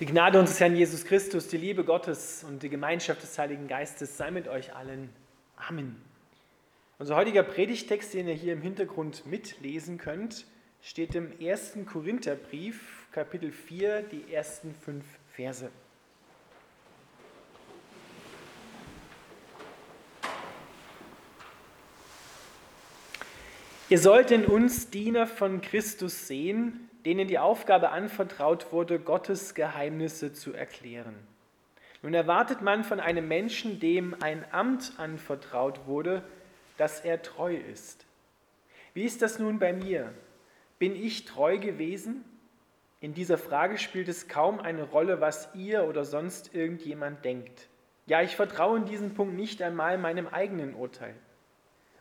Die Gnade unseres Herrn Jesus Christus, die Liebe Gottes und die Gemeinschaft des Heiligen Geistes sei mit euch allen. Amen. Unser heutiger Predigtext, den ihr hier im Hintergrund mitlesen könnt, steht im 1. Korintherbrief, Kapitel 4, die ersten fünf Verse. Ihr sollt in uns Diener von Christus sehen, denen die Aufgabe anvertraut wurde, Gottes Geheimnisse zu erklären. Nun erwartet man von einem Menschen, dem ein Amt anvertraut wurde, dass er treu ist. Wie ist das nun bei mir? Bin ich treu gewesen? In dieser Frage spielt es kaum eine Rolle, was ihr oder sonst irgendjemand denkt. Ja, ich vertraue in diesem Punkt nicht einmal meinem eigenen Urteil.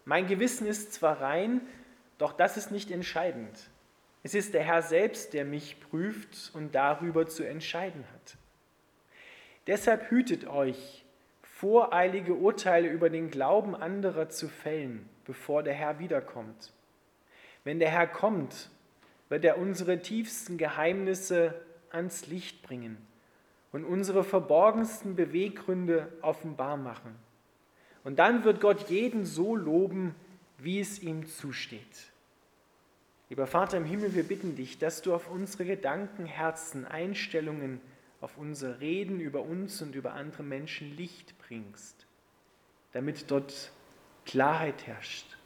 Mein Gewissen ist zwar rein, doch das ist nicht entscheidend. Es ist der Herr selbst, der mich prüft und darüber zu entscheiden hat. Deshalb hütet euch, voreilige Urteile über den Glauben anderer zu fällen, bevor der Herr wiederkommt. Wenn der Herr kommt, wird er unsere tiefsten Geheimnisse ans Licht bringen und unsere verborgensten Beweggründe offenbar machen. Und dann wird Gott jeden so loben, wie es ihm zusteht. Lieber Vater im Himmel, wir bitten dich, dass du auf unsere Gedanken, Herzen, Einstellungen, auf unser Reden über uns und über andere Menschen Licht bringst, damit dort Klarheit herrscht,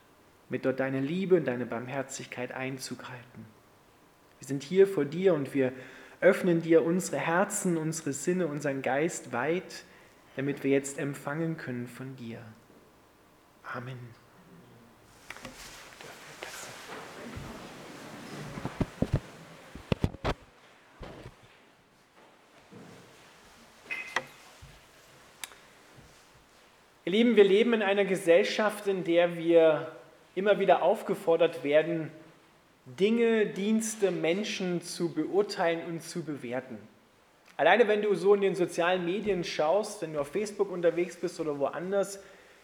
mit dort deine Liebe und deine Barmherzigkeit Einzug halten. Wir sind hier vor dir und wir öffnen dir unsere Herzen, unsere Sinne, unseren Geist weit, damit wir jetzt empfangen können von dir. Amen. Ihr Lieben, wir leben in einer Gesellschaft, in der wir immer wieder aufgefordert werden, Dinge, Dienste, Menschen zu beurteilen und zu bewerten. Alleine wenn du so in den sozialen Medien schaust, wenn du auf Facebook unterwegs bist oder woanders,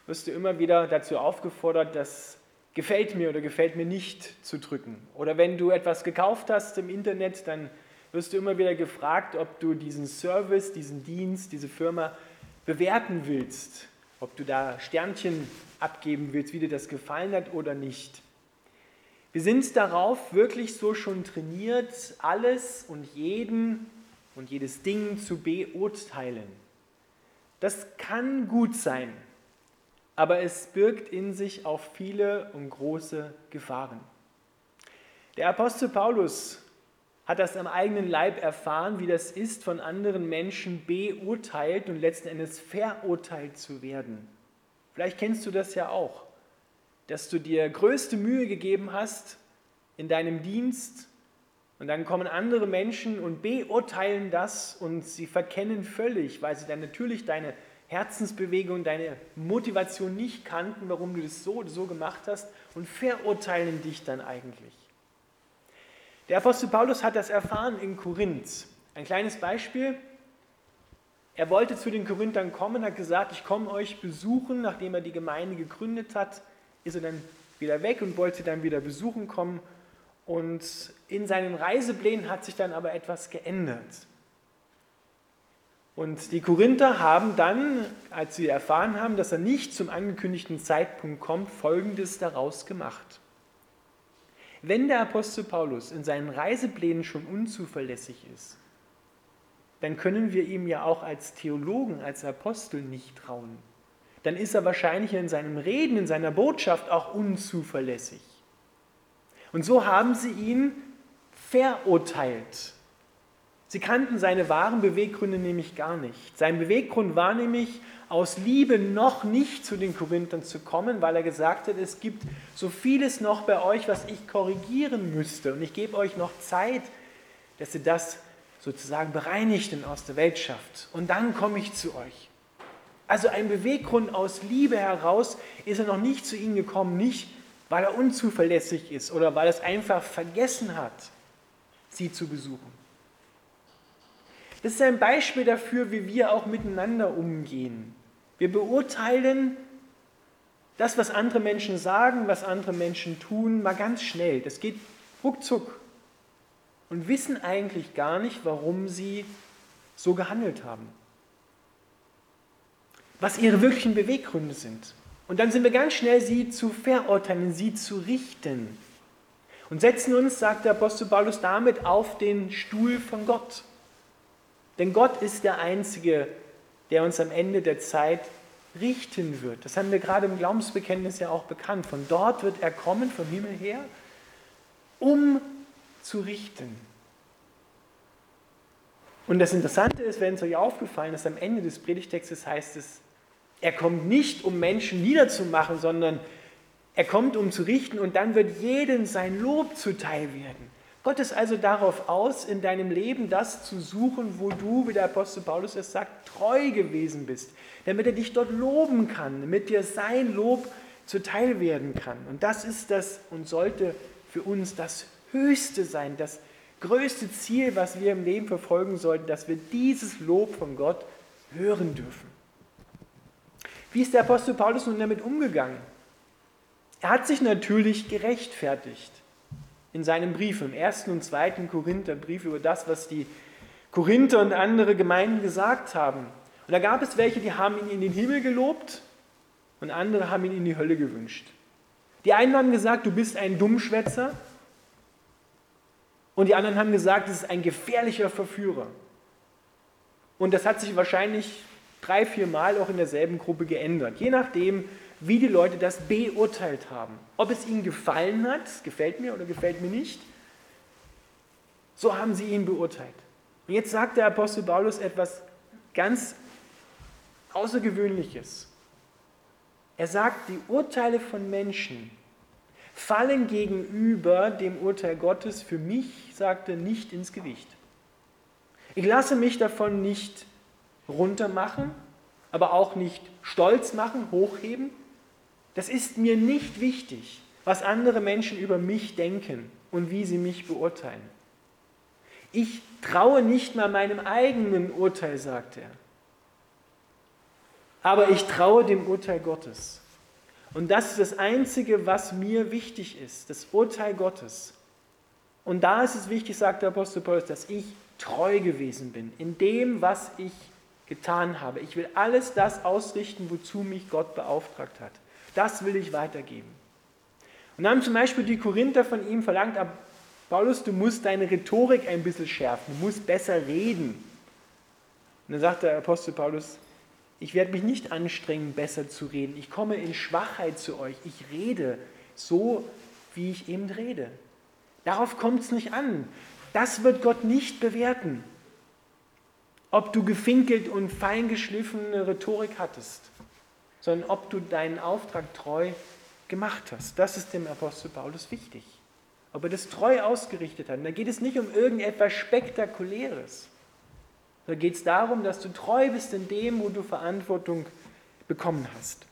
wirst du immer wieder dazu aufgefordert, das gefällt mir oder gefällt mir nicht zu drücken. Oder wenn du etwas gekauft hast im Internet, dann wirst du immer wieder gefragt, ob du diesen Service, diesen Dienst, diese Firma bewerten willst ob du da Sternchen abgeben willst, wie dir das gefallen hat oder nicht. Wir sind darauf wirklich so schon trainiert, alles und jeden und jedes Ding zu beurteilen. Das kann gut sein, aber es birgt in sich auch viele und große Gefahren. Der Apostel Paulus hat das am eigenen Leib erfahren, wie das ist, von anderen Menschen beurteilt und letzten Endes verurteilt zu werden. Vielleicht kennst du das ja auch, dass du dir größte Mühe gegeben hast in deinem Dienst und dann kommen andere Menschen und beurteilen das und sie verkennen völlig, weil sie dann natürlich deine Herzensbewegung, deine Motivation nicht kannten, warum du das so oder so gemacht hast und verurteilen dich dann eigentlich. Der Apostel Paulus hat das erfahren in Korinth. Ein kleines Beispiel. Er wollte zu den Korinthern kommen, hat gesagt, ich komme euch besuchen. Nachdem er die Gemeinde gegründet hat, ist er dann wieder weg und wollte dann wieder besuchen kommen. Und in seinen Reiseplänen hat sich dann aber etwas geändert. Und die Korinther haben dann, als sie erfahren haben, dass er nicht zum angekündigten Zeitpunkt kommt, Folgendes daraus gemacht. Wenn der Apostel Paulus in seinen Reiseplänen schon unzuverlässig ist, dann können wir ihm ja auch als Theologen, als Apostel nicht trauen. Dann ist er wahrscheinlich in seinem Reden, in seiner Botschaft auch unzuverlässig. Und so haben sie ihn verurteilt. Sie kannten seine wahren Beweggründe nämlich gar nicht. Sein Beweggrund war nämlich, aus Liebe noch nicht zu den Korinthern zu kommen, weil er gesagt hat, es gibt so vieles noch bei euch, was ich korrigieren müsste. Und ich gebe euch noch Zeit, dass ihr das sozusagen bereinigt und aus der Welt schafft. Und dann komme ich zu euch. Also ein Beweggrund aus Liebe heraus ist er noch nicht zu ihnen gekommen, nicht weil er unzuverlässig ist oder weil er es einfach vergessen hat, sie zu besuchen. Das ist ein Beispiel dafür, wie wir auch miteinander umgehen. Wir beurteilen das, was andere Menschen sagen, was andere Menschen tun, mal ganz schnell. Das geht ruckzuck. Und wissen eigentlich gar nicht, warum sie so gehandelt haben. Was ihre wirklichen Beweggründe sind. Und dann sind wir ganz schnell, sie zu verurteilen, sie zu richten. Und setzen uns, sagt der Apostel Paulus, damit auf den Stuhl von Gott. Denn Gott ist der Einzige, der uns am Ende der Zeit richten wird. Das haben wir gerade im Glaubensbekenntnis ja auch bekannt. Von dort wird er kommen, vom Himmel her, um zu richten. Und das Interessante ist, wenn es euch aufgefallen ist, am Ende des Predigtextes heißt es, er kommt nicht, um Menschen niederzumachen, sondern er kommt, um zu richten und dann wird jedem sein Lob zuteil werden. Gott ist also darauf aus, in deinem Leben das zu suchen, wo du, wie der Apostel Paulus es sagt, treu gewesen bist, damit er dich dort loben kann, damit dir sein Lob zuteil werden kann. Und das ist das und sollte für uns das Höchste sein, das größte Ziel, was wir im Leben verfolgen sollten, dass wir dieses Lob von Gott hören dürfen. Wie ist der Apostel Paulus nun damit umgegangen? Er hat sich natürlich gerechtfertigt in seinem Brief, im ersten und zweiten Korintherbrief, über das, was die Korinther und andere Gemeinden gesagt haben. Und da gab es welche, die haben ihn in den Himmel gelobt und andere haben ihn in die Hölle gewünscht. Die einen haben gesagt, du bist ein Dummschwätzer und die anderen haben gesagt, es ist ein gefährlicher Verführer. Und das hat sich wahrscheinlich drei, vier Mal auch in derselben Gruppe geändert, je nachdem, wie die Leute das beurteilt haben. Ob es ihnen gefallen hat, gefällt mir oder gefällt mir nicht, so haben sie ihn beurteilt. Und jetzt sagt der Apostel Paulus etwas ganz Außergewöhnliches. Er sagt, die Urteile von Menschen fallen gegenüber dem Urteil Gottes für mich, sagt er, nicht ins Gewicht. Ich lasse mich davon nicht runtermachen, aber auch nicht stolz machen, hochheben, das ist mir nicht wichtig, was andere Menschen über mich denken und wie sie mich beurteilen. Ich traue nicht mal meinem eigenen Urteil, sagt er. Aber ich traue dem Urteil Gottes. Und das ist das Einzige, was mir wichtig ist, das Urteil Gottes. Und da ist es wichtig, sagt der Apostel Paulus, dass ich treu gewesen bin in dem, was ich getan habe. Ich will alles das ausrichten, wozu mich Gott beauftragt hat. Das will ich weitergeben. Und dann haben zum Beispiel die Korinther von ihm verlangt, Paulus, du musst deine Rhetorik ein bisschen schärfen, du musst besser reden. Und dann sagt der Apostel Paulus, ich werde mich nicht anstrengen, besser zu reden. Ich komme in Schwachheit zu euch. Ich rede so, wie ich eben rede. Darauf kommt es nicht an. Das wird Gott nicht bewerten. Ob du gefinkelt und feingeschliffene Rhetorik hattest sondern ob du deinen Auftrag treu gemacht hast. Das ist dem Apostel Paulus wichtig. Ob er das treu ausgerichtet hat. Und da geht es nicht um irgendetwas Spektakuläres. Da geht es darum, dass du treu bist in dem, wo du Verantwortung bekommen hast.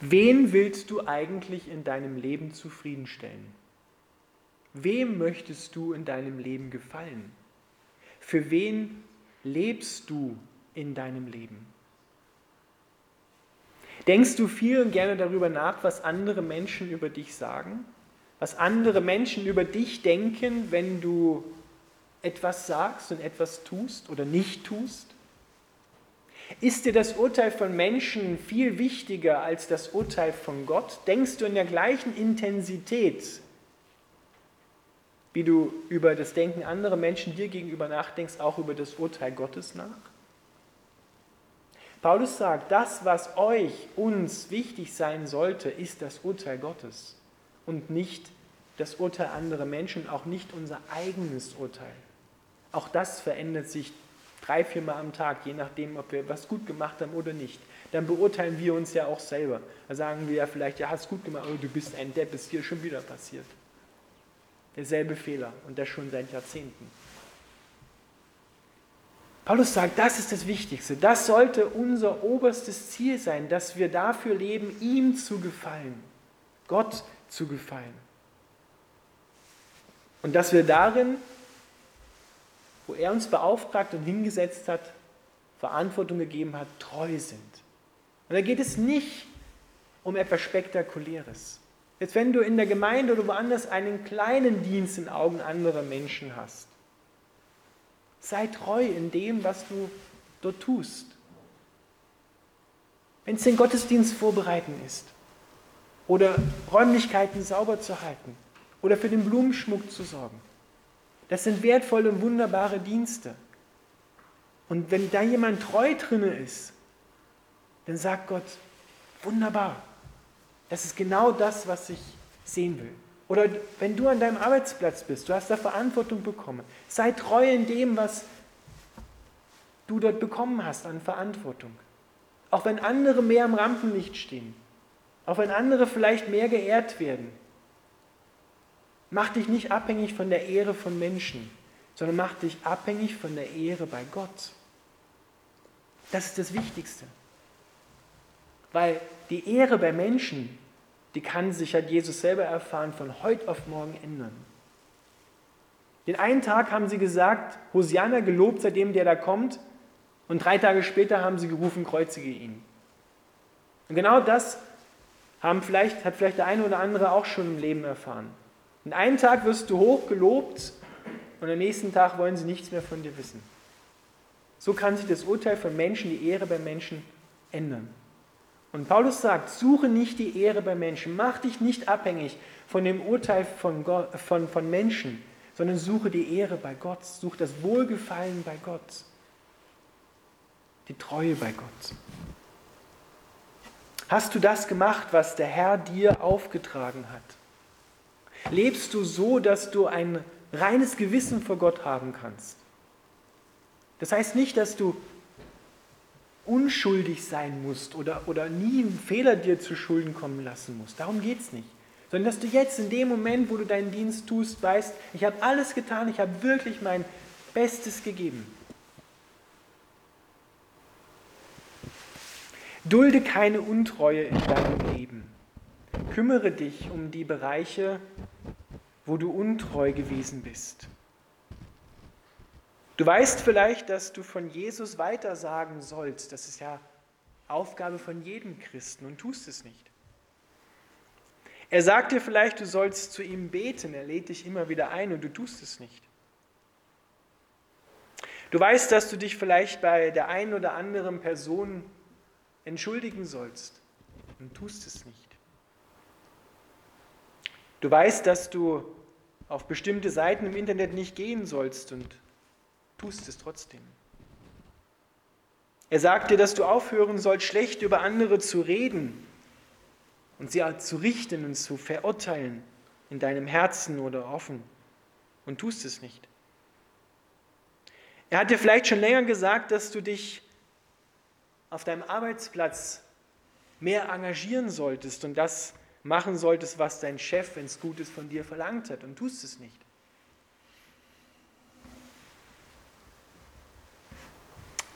Wen willst du eigentlich in deinem Leben zufriedenstellen? Wem möchtest du in deinem Leben gefallen? Für wen lebst du in deinem Leben? Denkst du viel und gerne darüber nach, was andere Menschen über dich sagen? Was andere Menschen über dich denken, wenn du etwas sagst und etwas tust oder nicht tust? Ist dir das Urteil von Menschen viel wichtiger als das Urteil von Gott? Denkst du in der gleichen Intensität wie du über das Denken anderer Menschen dir gegenüber nachdenkst, auch über das Urteil Gottes nach? Paulus sagt, das, was euch, uns wichtig sein sollte, ist das Urteil Gottes und nicht das Urteil anderer Menschen, auch nicht unser eigenes Urteil. Auch das verändert sich drei, vier Mal am Tag, je nachdem, ob wir was gut gemacht haben oder nicht. Dann beurteilen wir uns ja auch selber. Da sagen wir ja vielleicht, ja, hast gut gemacht, aber du bist ein Depp, ist dir schon wieder passiert. Derselbe Fehler und das schon seit Jahrzehnten. Paulus sagt, das ist das Wichtigste. Das sollte unser oberstes Ziel sein, dass wir dafür leben, ihm zu gefallen, Gott zu gefallen. Und dass wir darin, wo er uns beauftragt und hingesetzt hat, Verantwortung gegeben hat, treu sind. Und da geht es nicht um etwas Spektakuläres. Jetzt wenn du in der Gemeinde oder woanders einen kleinen Dienst in Augen anderer Menschen hast, sei treu in dem, was du dort tust. Wenn es den Gottesdienst vorbereiten ist oder Räumlichkeiten sauber zu halten oder für den Blumenschmuck zu sorgen, das sind wertvolle und wunderbare Dienste. Und wenn da jemand treu drinne ist, dann sagt Gott, wunderbar, das ist genau das, was ich sehen will. Oder wenn du an deinem Arbeitsplatz bist, du hast da Verantwortung bekommen, sei treu in dem, was du dort bekommen hast an Verantwortung. Auch wenn andere mehr im Rampenlicht stehen, auch wenn andere vielleicht mehr geehrt werden, mach dich nicht abhängig von der Ehre von Menschen, sondern mach dich abhängig von der Ehre bei Gott. Das ist das Wichtigste. Weil die Ehre bei Menschen, die kann sich, hat Jesus selber erfahren, von heute auf morgen ändern. Den einen Tag haben sie gesagt, Hosianna gelobt, seitdem der da kommt, und drei Tage später haben sie gerufen, kreuzige ihn. Und genau das haben vielleicht, hat vielleicht der eine oder andere auch schon im Leben erfahren. Den einen Tag wirst du hoch gelobt und am nächsten Tag wollen sie nichts mehr von dir wissen. So kann sich das Urteil von Menschen, die Ehre bei Menschen ändern. Und Paulus sagt, suche nicht die Ehre bei Menschen, mach dich nicht abhängig von dem Urteil von, Gott, von, von Menschen, sondern suche die Ehre bei Gott, suche das Wohlgefallen bei Gott, die Treue bei Gott. Hast du das gemacht, was der Herr dir aufgetragen hat? Lebst du so, dass du ein reines Gewissen vor Gott haben kannst? Das heißt nicht, dass du unschuldig sein musst oder, oder nie einen Fehler dir zu Schulden kommen lassen musst. Darum geht es nicht. Sondern dass du jetzt in dem Moment, wo du deinen Dienst tust, weißt, ich habe alles getan, ich habe wirklich mein Bestes gegeben. Dulde keine Untreue in deinem Leben. Kümmere dich um die Bereiche, wo du untreu gewesen bist. Du weißt vielleicht, dass du von Jesus weitersagen sollst. Das ist ja Aufgabe von jedem Christen und tust es nicht. Er sagt dir vielleicht, du sollst zu ihm beten. Er lädt dich immer wieder ein und du tust es nicht. Du weißt, dass du dich vielleicht bei der einen oder anderen Person entschuldigen sollst und tust es nicht. Du weißt, dass du auf bestimmte Seiten im Internet nicht gehen sollst und tust es trotzdem. Er sagt dir, dass du aufhören sollst, schlecht über andere zu reden und sie zu richten und zu verurteilen in deinem Herzen oder offen und tust es nicht. Er hat dir vielleicht schon länger gesagt, dass du dich auf deinem Arbeitsplatz mehr engagieren solltest und das machen solltest, was dein Chef, wenn es gut ist, von dir verlangt hat und tust es nicht.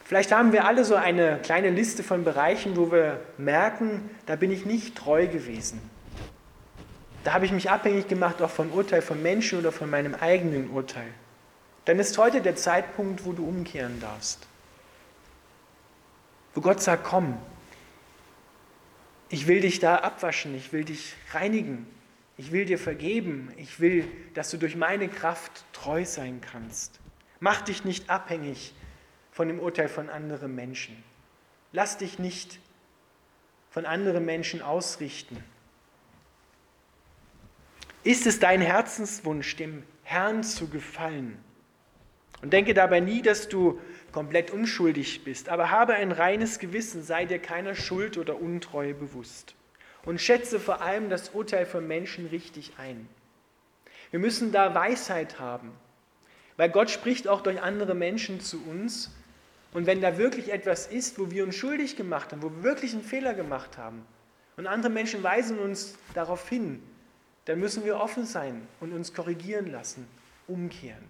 Vielleicht haben wir alle so eine kleine Liste von Bereichen, wo wir merken, da bin ich nicht treu gewesen. Da habe ich mich abhängig gemacht, auch vom Urteil von Menschen oder von meinem eigenen Urteil. Dann ist heute der Zeitpunkt, wo du umkehren darfst. Wo Gott sagt, komm, ich will dich da abwaschen, ich will dich reinigen, ich will dir vergeben, ich will, dass du durch meine Kraft treu sein kannst. Mach dich nicht abhängig von dem Urteil von anderen Menschen. Lass dich nicht von anderen Menschen ausrichten. Ist es dein Herzenswunsch, dem Herrn zu gefallen? Und denke dabei nie, dass du komplett unschuldig bist, aber habe ein reines Gewissen, sei dir keiner Schuld oder Untreue bewusst. Und schätze vor allem das Urteil von Menschen richtig ein. Wir müssen da Weisheit haben, weil Gott spricht auch durch andere Menschen zu uns und wenn da wirklich etwas ist, wo wir uns schuldig gemacht haben, wo wir wirklich einen Fehler gemacht haben und andere Menschen weisen uns darauf hin, dann müssen wir offen sein und uns korrigieren lassen, umkehren.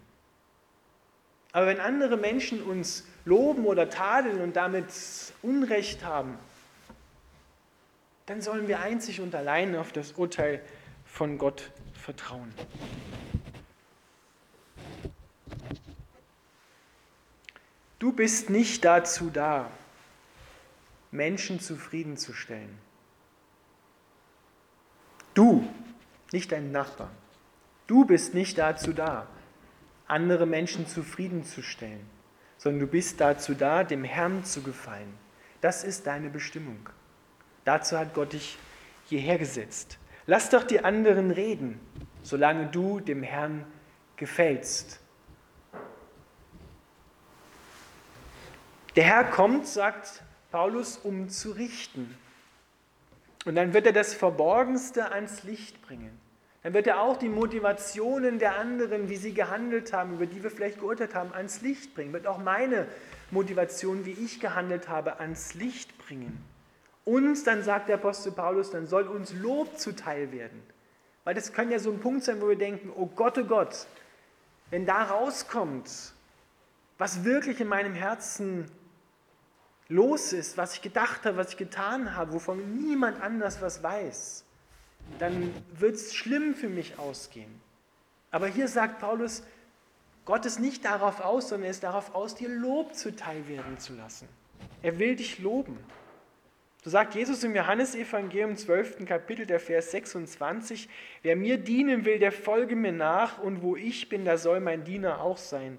Aber wenn andere Menschen uns loben oder tadeln und damit Unrecht haben, dann sollen wir einzig und allein auf das Urteil von Gott vertrauen. Du bist nicht dazu da, Menschen zufriedenzustellen. Du nicht deinen Nachbarn. Du bist nicht dazu da, andere Menschen zufriedenzustellen, sondern du bist dazu da, dem Herrn zu gefallen. Das ist deine Bestimmung. Dazu hat Gott dich hierher gesetzt. Lass doch die anderen reden, solange du dem Herrn gefällst. Der Herr kommt, sagt Paulus, um zu richten. Und dann wird er das Verborgenste ans Licht bringen. Dann wird er auch die Motivationen der anderen, wie sie gehandelt haben, über die wir vielleicht geurteilt haben, ans Licht bringen. Wird auch meine Motivation, wie ich gehandelt habe, ans Licht bringen. Uns, dann sagt der Apostel Paulus, dann soll uns Lob zuteil werden. Weil das kann ja so ein Punkt sein, wo wir denken, oh Gott, oh Gott, wenn da rauskommt, was wirklich in meinem Herzen los ist, was ich gedacht habe, was ich getan habe, wovon niemand anders was weiß, dann wird es schlimm für mich ausgehen. Aber hier sagt Paulus, Gott ist nicht darauf aus, sondern er ist darauf aus, dir Lob zuteil werden zu lassen. Er will dich loben. So sagt Jesus im Johannesevangelium 12. Kapitel, der Vers 26, wer mir dienen will, der folge mir nach, und wo ich bin, da soll mein Diener auch sein.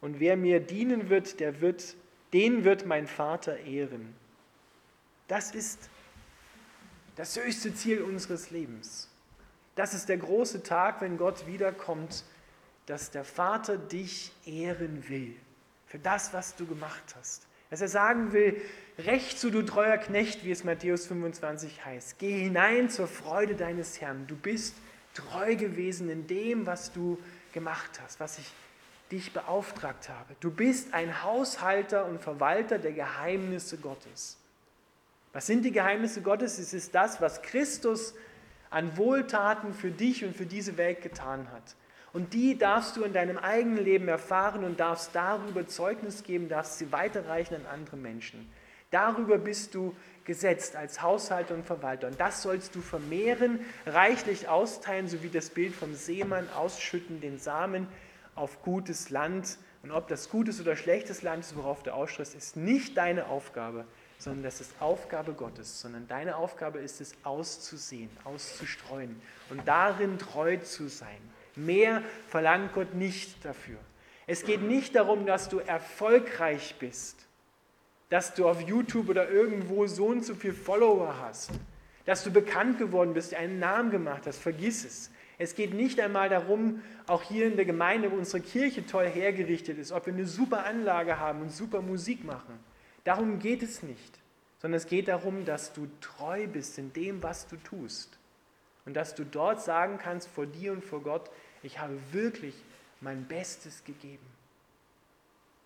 Und wer mir dienen wird, der wird den wird mein Vater ehren. Das ist das höchste Ziel unseres Lebens. Das ist der große Tag, wenn Gott wiederkommt, dass der Vater dich ehren will für das, was du gemacht hast. Dass er sagen will, recht zu du treuer Knecht, wie es Matthäus 25 heißt. Geh hinein zur Freude deines Herrn. Du bist treu gewesen in dem, was du gemacht hast, was ich dich beauftragt habe. Du bist ein Haushalter und Verwalter der Geheimnisse Gottes. Was sind die Geheimnisse Gottes? Es ist das, was Christus an Wohltaten für dich und für diese Welt getan hat. Und die darfst du in deinem eigenen Leben erfahren und darfst darüber Zeugnis geben, darfst sie weiterreichen an andere Menschen. Darüber bist du gesetzt als Haushalter und Verwalter. Und das sollst du vermehren, reichlich austeilen, so wie das Bild vom Seemann ausschütten, den Samen auf gutes Land. Und ob das gutes oder schlechtes Land ist, worauf du ausströmst, ist nicht deine Aufgabe, sondern das ist Aufgabe Gottes, sondern deine Aufgabe ist es, auszusehen, auszustreuen und darin treu zu sein. Mehr verlangt Gott nicht dafür. Es geht nicht darum, dass du erfolgreich bist, dass du auf YouTube oder irgendwo so und so viele Follower hast, dass du bekannt geworden bist, einen Namen gemacht hast. Vergiss es. Es geht nicht einmal darum, auch hier in der Gemeinde, wo unsere Kirche toll hergerichtet ist, ob wir eine super Anlage haben und super Musik machen. Darum geht es nicht, sondern es geht darum, dass du treu bist in dem, was du tust. Und dass du dort sagen kannst vor dir und vor Gott, ich habe wirklich mein Bestes gegeben.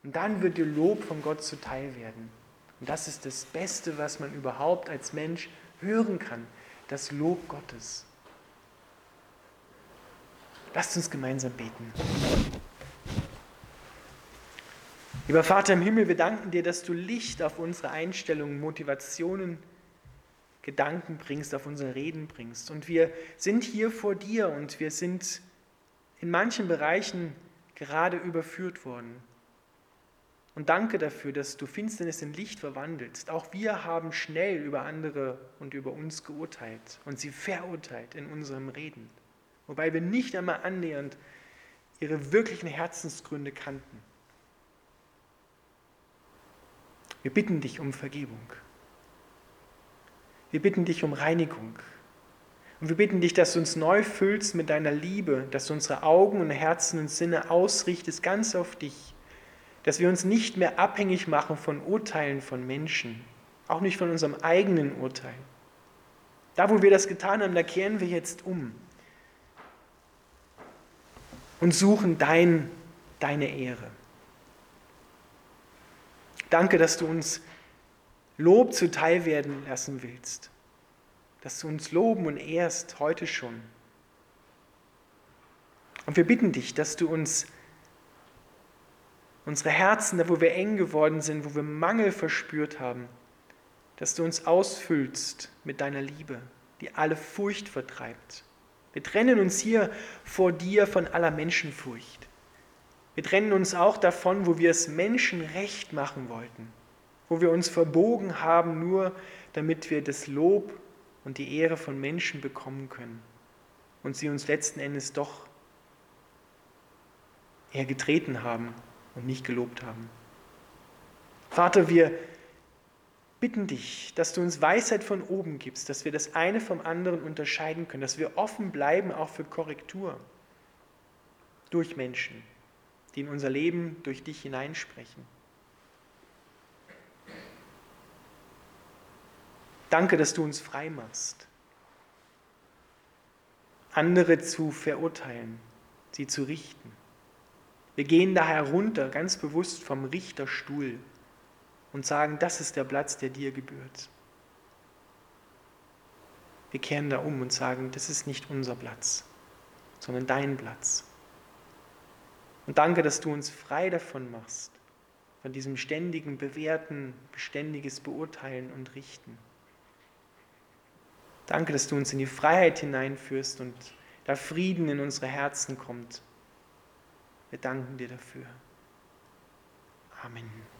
Und dann wird dir Lob von Gott zuteil werden. Und das ist das Beste, was man überhaupt als Mensch hören kann, das Lob Gottes. Lasst uns gemeinsam beten. Lieber Vater im Himmel, wir danken dir, dass du Licht auf unsere Einstellungen, Motivationen, Gedanken bringst, auf unsere Reden bringst. Und wir sind hier vor dir und wir sind in manchen Bereichen gerade überführt worden. Und danke dafür, dass du Finsternis in Licht verwandelst. Auch wir haben schnell über andere und über uns geurteilt und sie verurteilt in unserem Reden wobei wir nicht einmal annähernd ihre wirklichen Herzensgründe kannten. Wir bitten dich um Vergebung. Wir bitten dich um Reinigung. Und wir bitten dich, dass du uns neu füllst mit deiner Liebe, dass du unsere Augen und Herzen und Sinne ausrichtest ganz auf dich, dass wir uns nicht mehr abhängig machen von Urteilen von Menschen, auch nicht von unserem eigenen Urteil. Da, wo wir das getan haben, da kehren wir jetzt um und suchen dein, deine Ehre. Danke, dass du uns Lob zuteil werden lassen willst, dass du uns loben und ehrst heute schon. Und wir bitten dich, dass du uns unsere Herzen, da wo wir eng geworden sind, wo wir Mangel verspürt haben, dass du uns ausfüllst mit deiner Liebe, die alle Furcht vertreibt. Wir trennen uns hier vor dir von aller Menschenfurcht. Wir trennen uns auch davon, wo wir es Menschen recht machen wollten, wo wir uns verbogen haben, nur damit wir das Lob und die Ehre von Menschen bekommen können. und sie uns letzten Endes doch eher getreten haben und nicht gelobt haben. Vater, wir bitten dich, dass du uns Weisheit von oben gibst, dass wir das eine vom anderen unterscheiden können, dass wir offen bleiben auch für Korrektur durch Menschen, die in unser Leben durch dich hineinsprechen. Danke, dass du uns frei machst, andere zu verurteilen, sie zu richten. Wir gehen da herunter, ganz bewusst vom Richterstuhl und sagen, das ist der Platz, der dir gebührt. Wir kehren da um und sagen, das ist nicht unser Platz, sondern dein Platz. Und danke, dass du uns frei davon machst, von diesem ständigen Bewerten, beständiges Beurteilen und Richten. Danke, dass du uns in die Freiheit hineinführst und da Frieden in unsere Herzen kommt. Wir danken dir dafür. Amen.